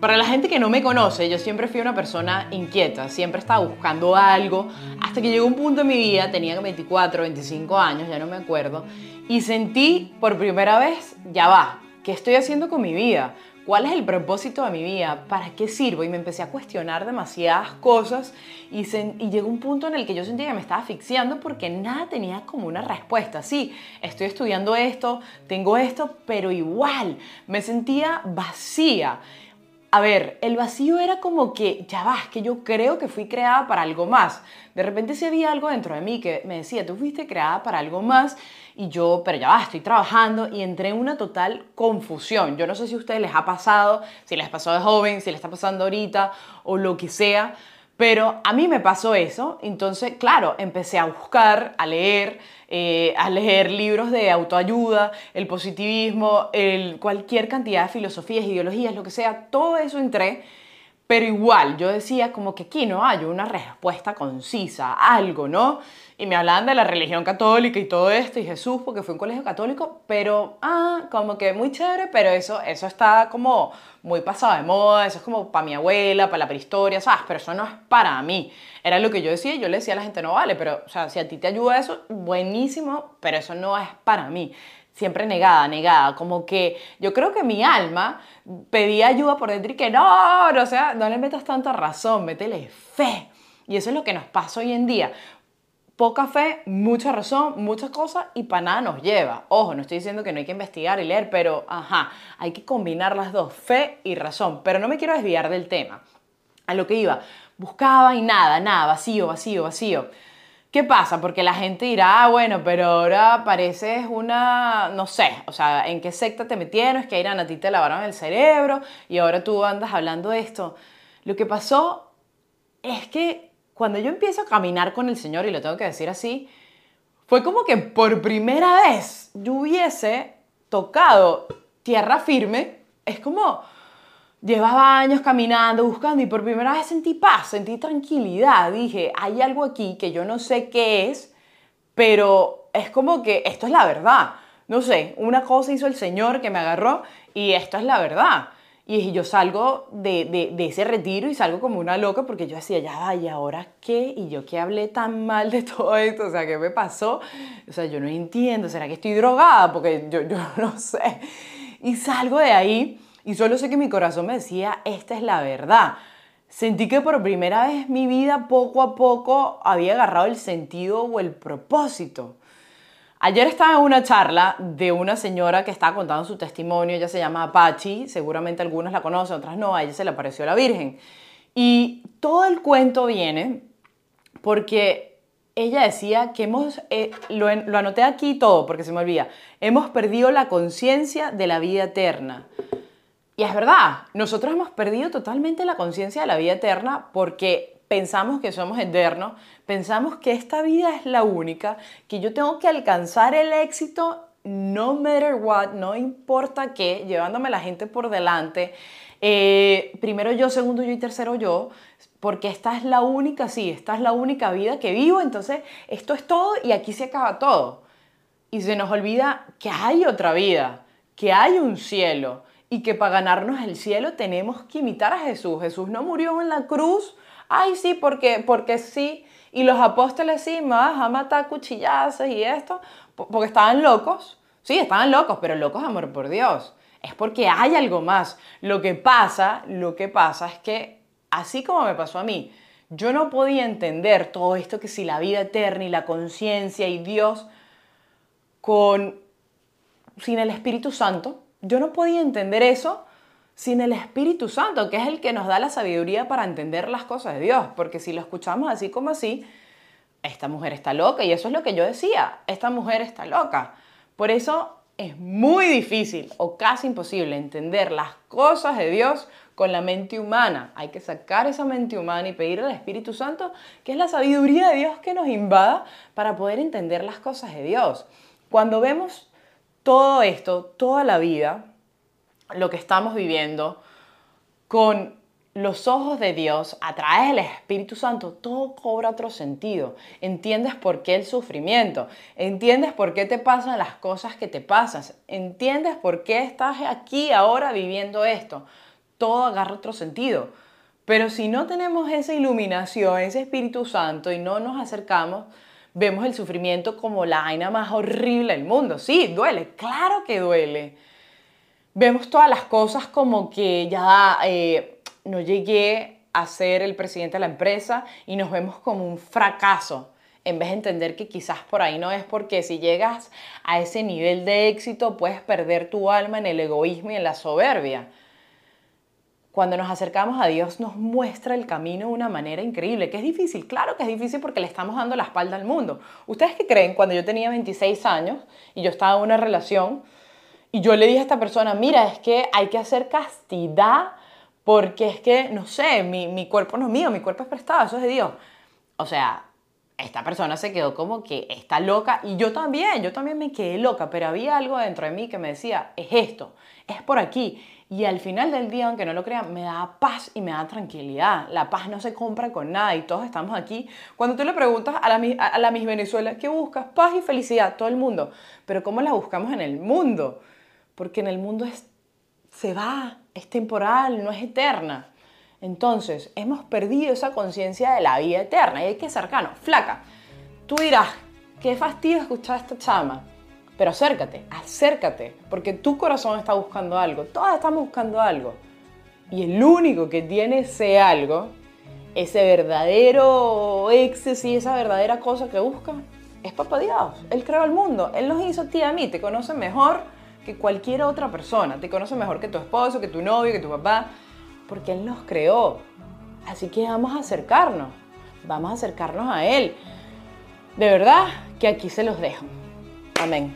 Para la gente que no me conoce, yo siempre fui una persona inquieta, siempre estaba buscando algo, hasta que llegó un punto en mi vida, tenía 24, 25 años, ya no me acuerdo, y sentí por primera vez, ya va, ¿qué estoy haciendo con mi vida? ¿Cuál es el propósito de mi vida? ¿Para qué sirvo? Y me empecé a cuestionar demasiadas cosas y, y, llegó un punto en el que yo sentía que me estaba asfixiando porque nada tenía como una respuesta. Sí, estoy estudiando esto, tengo esto, pero igual me sentía vacía a ver, el vacío era como que, ya vas, que yo creo que fui creada para algo más. De repente sí había algo dentro de mí que me decía, tú fuiste creada para algo más y yo, pero ya va, estoy trabajando y entré en una total confusión. Yo no sé si a ustedes les ha pasado, si les pasó de joven, si les está pasando ahorita o lo que sea, pero a mí me pasó eso, entonces, claro, empecé a buscar, a leer, eh, a leer libros de autoayuda, el positivismo, el, cualquier cantidad de filosofías, ideologías, lo que sea, todo eso entré, pero igual yo decía como que aquí no hay una respuesta concisa, algo, ¿no? y me hablaban de la religión católica y todo esto, y Jesús, porque fue un colegio católico, pero, ah, como que muy chévere, pero eso, eso está como muy pasado de moda, eso es como para mi abuela, para la prehistoria, ¿sabes? Pero eso no es para mí. Era lo que yo decía, yo le decía a la gente, no vale, pero, o sea, si a ti te ayuda eso, buenísimo, pero eso no es para mí. Siempre negada, negada, como que yo creo que mi alma pedía ayuda por dentro y que no, o sea, no le metas tanta razón, métele fe. Y eso es lo que nos pasa hoy en día poca fe, mucha razón, muchas cosas y para nada nos lleva. Ojo, no estoy diciendo que no hay que investigar y leer, pero ajá, hay que combinar las dos, fe y razón. Pero no me quiero desviar del tema. A lo que iba, buscaba y nada, nada, vacío, vacío, vacío. ¿Qué pasa? Porque la gente dirá, ah, bueno, pero ahora pareces una, no sé, o sea, ¿en qué secta te metieron? Es que Irán a ti te lavaron el cerebro y ahora tú andas hablando esto. Lo que pasó es que cuando yo empiezo a caminar con el Señor, y lo tengo que decir así, fue como que por primera vez yo hubiese tocado tierra firme. Es como llevaba años caminando, buscando, y por primera vez sentí paz, sentí tranquilidad. Dije, hay algo aquí que yo no sé qué es, pero es como que esto es la verdad. No sé, una cosa hizo el Señor que me agarró y esto es la verdad. Y yo salgo de, ese retiro y salgo como una loca porque yo decía, ya, ¿y ahora qué? Y yo que hablé tan mal de todo esto, o sea, ¿qué me pasó? O sea, yo no entiendo, ¿será que estoy drogada? Porque yo, yo no sé. Y salgo de ahí y solo sé que mi corazón me decía, esta es la verdad. Sentí que por primera vez mi vida poco a poco había agarrado el sentido o el propósito. Ayer estaba en una charla de una señora que estaba contando su testimonio, ella se llama Apache, seguramente algunos la conocen, otras no, a ella se le apareció la Virgen. Y todo el cuento viene porque ella decía que hemos, eh, lo, lo anoté aquí todo porque se me olvida, hemos perdido la conciencia de la vida eterna. Y es verdad, nosotros hemos perdido totalmente la conciencia de la vida eterna porque pensamos que somos eternos, pensamos que esta vida es la única, que yo tengo que alcanzar el éxito no matter what, no importa qué, llevándome la gente por delante, eh, primero yo, segundo yo y tercero yo, porque esta es la única, sí, esta es la única vida que vivo, entonces esto es todo y aquí se acaba todo. Y se nos olvida que hay otra vida, que hay un cielo y que para ganarnos el cielo tenemos que imitar a Jesús. Jesús no murió en la cruz ay, sí, porque, porque sí. Y los apóstoles sí, más a matar cuchillazos y esto, porque estaban locos. Sí, estaban locos, pero locos amor por Dios. Es porque hay algo más. Lo que pasa, lo que pasa es que, así como me pasó a mí, yo no podía entender todo esto que si la vida eterna y la conciencia y Dios con sin el Espíritu Santo, yo no podía entender eso sin el Espíritu Santo, que es el que nos da la sabiduría para entender las cosas de Dios. Porque si lo escuchamos así como así, esta mujer está loca. Y eso es lo que yo decía, esta mujer está loca. Por eso es muy difícil o casi imposible entender las cosas de Dios con la mente humana. Hay que sacar esa mente humana y pedir al Espíritu Santo, que es la sabiduría de Dios que nos invada para poder entender las cosas de Dios. Cuando vemos todo esto, toda la vida, lo que estamos viviendo con los ojos de Dios, a través del Espíritu Santo, todo cobra otro sentido. Entiendes por qué el sufrimiento, entiendes por qué te pasan las cosas que te pasan, entiendes por qué estás aquí ahora viviendo esto. todo agarra otro sentido. Pero si no tenemos esa iluminación, ese Espíritu Santo y no nos acercamos, vemos el sufrimiento como la vaina más horrible del mundo. Sí, duele, claro que duele. Vemos todas las cosas como que ya eh, no llegué a ser el presidente de la empresa y nos vemos como un fracaso en vez de entender que quizás por ahí no es porque si llegas a ese nivel de éxito puedes perder tu alma en el egoísmo y en la soberbia. Cuando nos acercamos a Dios nos muestra el camino de una manera increíble, que es difícil, claro que es difícil porque le estamos dando la espalda al mundo. ¿Ustedes qué creen cuando yo tenía 26 años y yo estaba en una relación y yo le dije a esta persona, mira, es que hay que hacer castidad porque es que, no sé, mi, mi cuerpo no es mío, mi cuerpo es prestado, eso es de Dios. O sea, esta persona se quedó como que está loca y yo también, yo también me quedé loca, pero había algo dentro de mí que me decía, es esto, es por aquí. Y al final del día, aunque no lo crean, me da paz y me da tranquilidad. La paz no se compra con nada y todos estamos aquí. Cuando tú le preguntas a la, a la Miss Venezuela, ¿qué buscas? Paz y felicidad, todo el mundo. Pero ¿cómo la buscamos en el mundo? Porque en el mundo es, se va, es temporal, no es eterna. Entonces, hemos perdido esa conciencia de la vida eterna y hay que cercano. Flaca, tú dirás, qué fastidio escuchar esta chama. Pero acércate, acércate, porque tu corazón está buscando algo, todos estamos buscando algo. Y el único que tiene ese algo, ese verdadero éxtasis, esa verdadera cosa que busca, es Papá Dios. Él creó el mundo, Él nos hizo a ti y a mí, te conoce mejor que cualquier otra persona, te conoce mejor que tu esposo, que tu novio, que tu papá porque Él nos creó. Así que vamos a acercarnos, vamos a acercarnos a Él. De verdad que aquí se los dejo. Amén.